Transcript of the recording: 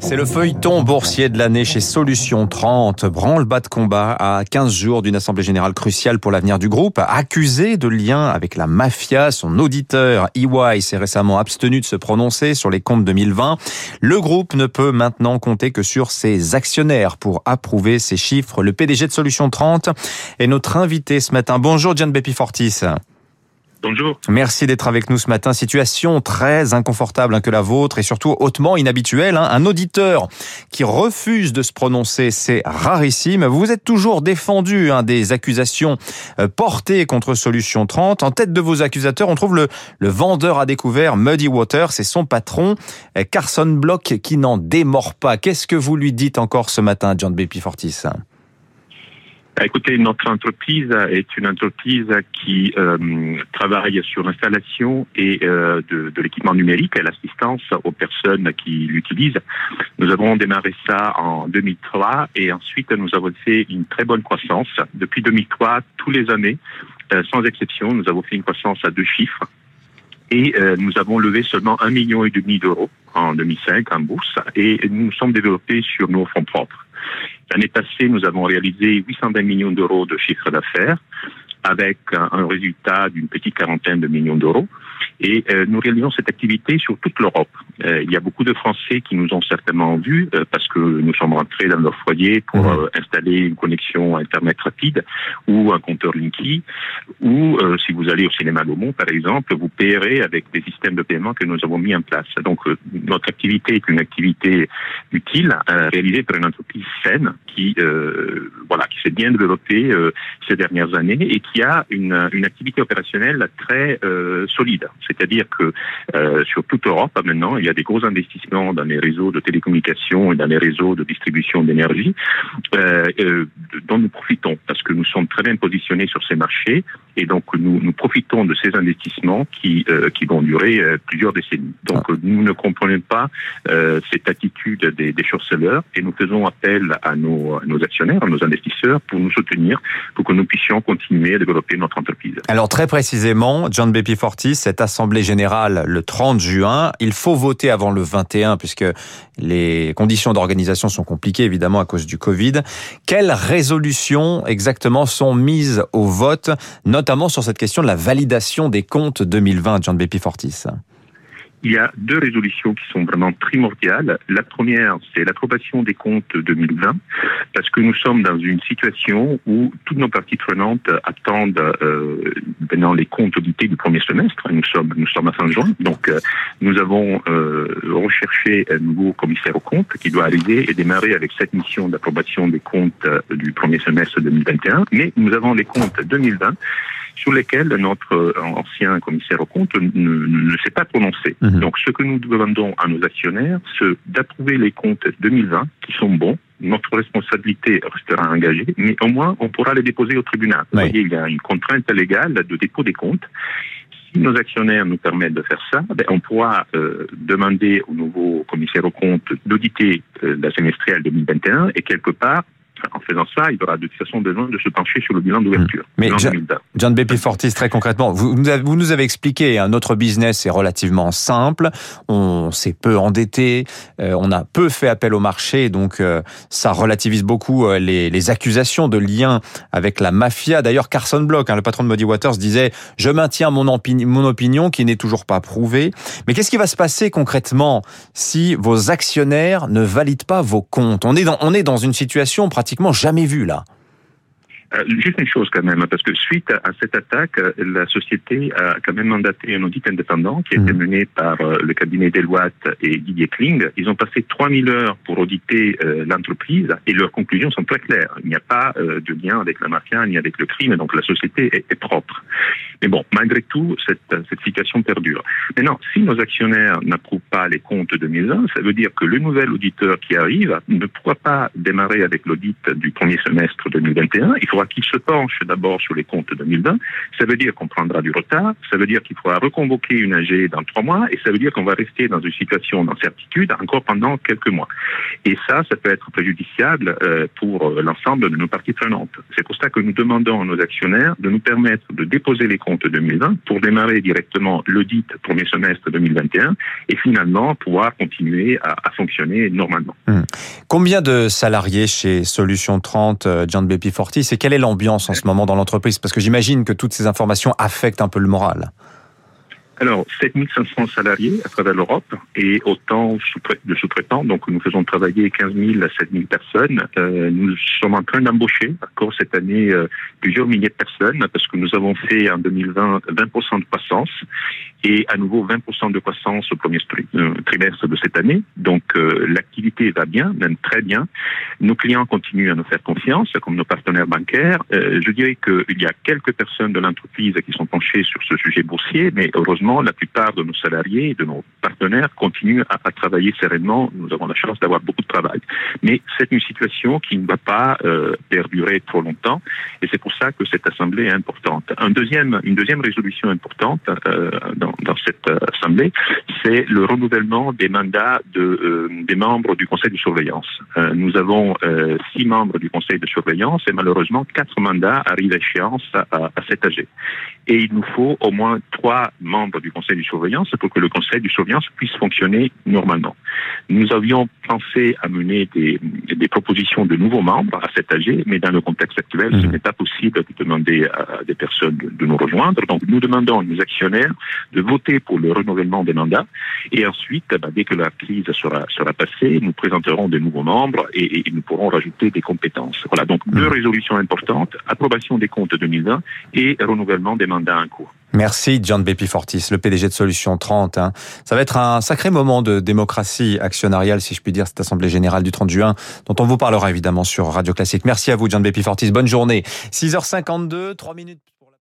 C'est le feuilleton boursier de l'année chez Solution 30. Branle-bas de combat à 15 jours d'une assemblée générale cruciale pour l'avenir du groupe. Accusé de lien avec la mafia, son auditeur EY s'est récemment abstenu de se prononcer sur les comptes 2020. Le groupe ne peut maintenant compter que sur ses actionnaires pour approuver ces chiffres. Le PDG de Solution 30 est notre invité ce matin. Bonjour Gian Bepi Fortis. Bonjour. Merci d'être avec nous ce matin. Situation très inconfortable hein, que la vôtre et surtout hautement inhabituelle. Hein. Un auditeur qui refuse de se prononcer, c'est rarissime. Vous êtes toujours défendu hein, des accusations euh, portées contre Solution 30. En tête de vos accusateurs, on trouve le, le vendeur à découvert Muddy Water. C'est son patron euh, Carson Block qui n'en démord pas. Qu'est-ce que vous lui dites encore ce matin, John Bepi Fortis? bah, écoutez, notre entreprise est une entreprise qui euh, travaille sur l'installation et euh, de, de l'équipement numérique et l'assistance aux personnes qui l'utilisent. Nous avons démarré ça en 2003 et ensuite nous avons fait une très bonne croissance. Depuis 2003, tous les années, euh, sans exception, nous avons fait une croissance à deux chiffres et euh, nous avons levé seulement un million et demi d'euros en 2005 en bourse et nous nous sommes développés sur nos fonds propres. L'année passée, nous avons réalisé 820 millions d'euros de chiffre d'affaires avec un résultat d'une petite quarantaine de millions d'euros. Et euh, nous réalisons cette activité sur toute l'Europe. Euh, il y a beaucoup de Français qui nous ont certainement vus euh, parce que nous sommes rentrés dans leur foyer pour mmh. installer une connexion Internet rapide ou un compteur Linky. Ou si vous allez au cinéma Gaumont, par exemple, vous payerez avec des systèmes de paiement que nous avons mis en place. Donc notre activité est une activité utile, réalisée par une entreprise saine qui, voilà, qui s'est bien développée ces dernières années et qui a une, une activité opérationnelle très solide. C'est-à-dire que euh, sur toute Europe, maintenant, il y a des gros investissements dans les réseaux de télécommunications et dans les réseaux de distribution d'énergie euh, euh, dont nous profitons parce que nous sommes très bien positionnés sur ces marchés et donc nous, nous profitons de ces investissements qui, euh, qui vont durer euh, plusieurs décennies. Donc ah. nous ne comprenons pas euh, cette attitude des, des et nous faisons appel à nos, à nos actionnaires, à nos investisseurs pour nous soutenir, pour que nous puissions continuer développer notre entreprise. Alors très précisément, John Bepi Fortis, cette assemblée générale le 30 juin, il faut voter avant le 21 puisque les conditions d'organisation sont compliquées évidemment à cause du Covid. Quelles résolutions exactement sont mises au vote, notamment sur cette question de la validation des comptes 2020, John Bepi Fortis? Il y a deux résolutions qui sont vraiment primordiales. La première, c'est l'approbation des comptes 2020, parce que nous sommes dans une situation où toutes nos parties prenantes attendent euh, maintenant les comptes audités du premier semestre. Nous sommes, nous sommes à fin juin, donc euh, nous avons euh, recherché un nouveau commissaire aux comptes qui doit arriver et démarrer avec cette mission d'approbation des comptes euh, du premier semestre 2021. Mais nous avons les comptes 2020 sur lesquels notre euh, ancien commissaire au compte ne, ne, s'est pas prononcé. Mhm. Donc ce que nous demandons à nos actionnaires, c'est d'approuver les comptes 2020 qui sont bons. Notre responsabilité restera engagée, mais au moins on pourra les déposer au tribunal. Vous voyez, il y a une contrainte légale de dépôt des comptes si nos actionnaires nous permettent de faire ça, ben, on pourra euh, demander au nouveau commissaire au compte d'auditer euh, la semestrielle 2021 et quelque part en faisant ça, il aura de toute façon besoin de se pencher sur le bilan d'ouverture. Hmm. Mais John, B. Fortis, très concrètement, vous, vous, nous avez expliqué, hein, notre business est relativement simple, on s'est peu endetté, euh, on a peu fait appel au marché, donc euh, ça relativise beaucoup euh, les, les, accusations de lien avec la mafia. D'ailleurs, Carson Block, hein, le patron de Muddy Waters, disait « Je maintiens mon, mon opinion qui n'est toujours pas prouvée ». Mais qu'est-ce qui va se passer concrètement si vos actionnaires ne valident pas vos comptes? On est, dans, on est dans une situation pratiquement pratiquement jamais vu là. Euh, juste une chose quand même, parce que suite à, cette attaque, euh, la société a quand même mandaté un audit indépendant qui a été mhm. mené par euh, le cabinet Deloitte et Didier Kling. Ils ont passé 3000 heures pour auditer l'entreprise et leurs conclusions sont très claires. Il n'y a pas de lien avec la mafia ni avec le crime, donc la société est, propre. Mais bon, malgré tout, cette, cette situation perdure. Maintenant, si nos actionnaires n'approuvent pas les comptes 2020, ça veut dire que le nouvel auditeur qui arrive ne pourra pas démarrer avec l'audit du premier semestre 2021. Il faut faudra qu'il se penche d'abord sur les comptes 2020. Ça veut dire qu'on prendra du retard. Ça veut dire qu'il faudra reconvoquer une AG dans trois mois. Et ça veut dire qu'on va rester dans une situation d'incertitude encore pendant quelques mois. Et ça, ça peut être préjudiciable euh, pour euh, l'ensemble de nos parties prenantes. C'est pour ça que nous demandons à nos actionnaires de nous permettre de déposer les comptes 2020 pour démarrer directement l'audit premier semestre 2021 et finalement pouvoir continuer à, fonctionner normalement. Hum. Combien de salariés chez Solution 30, euh, John Bepi Fortis, et quelle est l'ambiance en ce moment dans l'entreprise? Parce que j'imagine que toutes ces informations affectent un peu le moral. Alors, 7500 salariés à travers l'Europe et autant de sous-traitants. Donc, nous faisons travailler 15 000 à 7 000 personnes. Euh, nous sommes en train d'embaucher encore cette année euh, plusieurs milliers de personnes parce que nous avons fait en 2020 20% de croissance et à nouveau 20% de croissance au premier euh, trimestre de cette année. Donc, l'activité va bien, même très bien. Nos clients continuent à nous faire confiance, comme nos partenaires bancaires. je dirais qu'il y a quelques personnes de l'entreprise qui sont penchées sur ce sujet boursier, mais heureusement, la plupart de nos salariés et de nos partenaires continuent à, travailler sereinement. Nous avons la chance d'avoir beaucoup de travail. Mais c'est une situation qui ne va pas euh, perdurer trop longtemps et c'est pour ça que cette assemblée est importante. Un deuxième, une deuxième résolution importante euh, dans, cette euh, assemblée, c'est le renouvellement des mandats de, des membres du conseil de surveillance. Nous avons six membres du conseil de surveillance et malheureusement quatre mandats arrivent à échéance à cet âge. Et il nous faut au moins trois membres du conseil de surveillance pour que le conseil de surveillance puisse fonctionner normalement. Nous avions pensé à mener des, des propositions de nouveaux membres à cet AG, mais dans le contexte actuel, ce mhm. n'est pas possible de demander à des personnes de, nous rejoindre. Donc nous demandons à nos actionnaires de voter pour le renouvellement des mandats et ensuite, bah, dès que la crise sera, sera passée, nous présenterons des nouveaux membres et, et nous pourrons rajouter des compétences. Voilà, donc deux mhm. résolutions importantes, approbation des comptes 2020 et renouvellement des mandats en cours. Merci John Bepi Fortis, le PDG de Solution 30. Hein. Ça va être un sacré moment de démocratie actionnariale, si je puis dire, cette Assemblée Générale du 30 juin, dont on vous parlera évidemment sur Radio Classique. Merci à vous John Bepi Fortis, bonne journée. 6h52, 3 minutes.